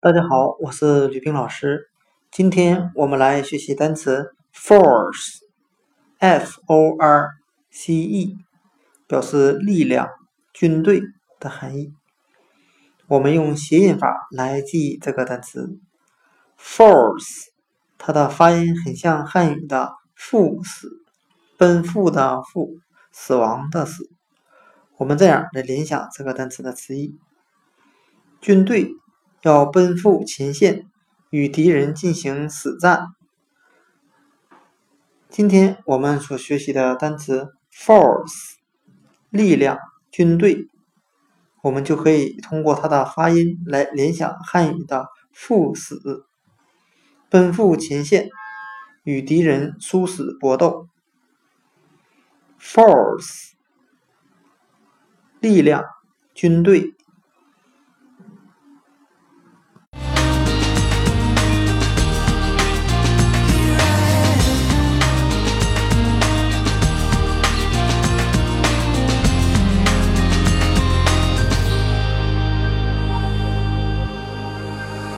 大家好，我是吕冰老师。今天我们来学习单词 force，f-o-r-c-e，表示力量、军队的含义。我们用谐音法来记忆这个单词 force，它的发音很像汉语的“赴死”，奔赴的“赴”，死亡的“死”。我们这样来联想这个单词的词义：军队。要奔赴前线，与敌人进行死战。今天我们所学习的单词 force，力量、军队，我们就可以通过它的发音来联想汉语的“赴死”，奔赴前线，与敌人殊死搏斗。force，力量、军队。